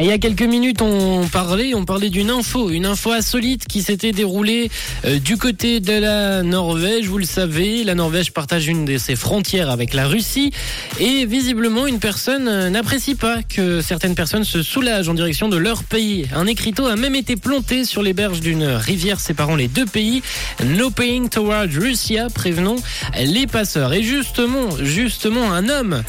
Et il y a quelques minutes, on parlait, on parlait d'une info, une info insolite qui s'était déroulée euh, du côté de la Norvège. Vous le savez, la Norvège partage une de ses frontières avec la Russie et visiblement une personne euh, n'apprécie pas que certaines personnes se soulagent en direction de leur pays. Un écriteau a même été planté sur les berges d'une rivière séparant les deux pays. No paying toward Russia, prévenons les passeurs. Et justement, justement, un homme,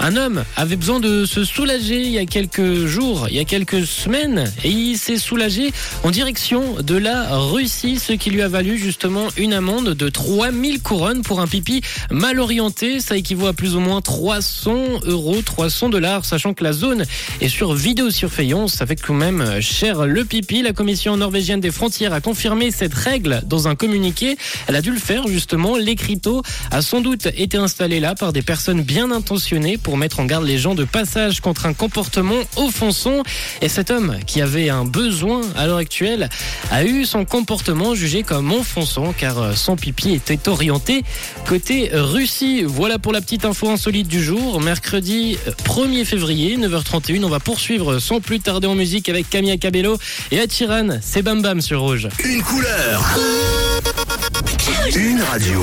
un homme avait besoin de se soulager il y a quelques jours il y a quelques semaines et il s'est soulagé en direction de la Russie, ce qui lui a valu justement une amende de 3000 couronnes pour un pipi mal orienté. Ça équivaut à plus ou moins 300 euros, 300 dollars, sachant que la zone est sur vidéosurveillance. Ça fait quand même cher le pipi. La commission norvégienne des frontières a confirmé cette règle dans un communiqué. Elle a dû le faire justement. L'écriteau a sans doute été installé là par des personnes bien intentionnées pour mettre en garde les gens de passage contre un comportement offensant. Et cet homme qui avait un besoin à l'heure actuelle a eu son comportement jugé comme offensant car son pipi était orienté côté Russie. Voilà pour la petite info insolite du jour. Mercredi 1er février, 9h31, on va poursuivre sans plus tarder en musique avec Camilla Cabello et Atiran. C'est Bam Bam sur Rouge. Une couleur. Une radio.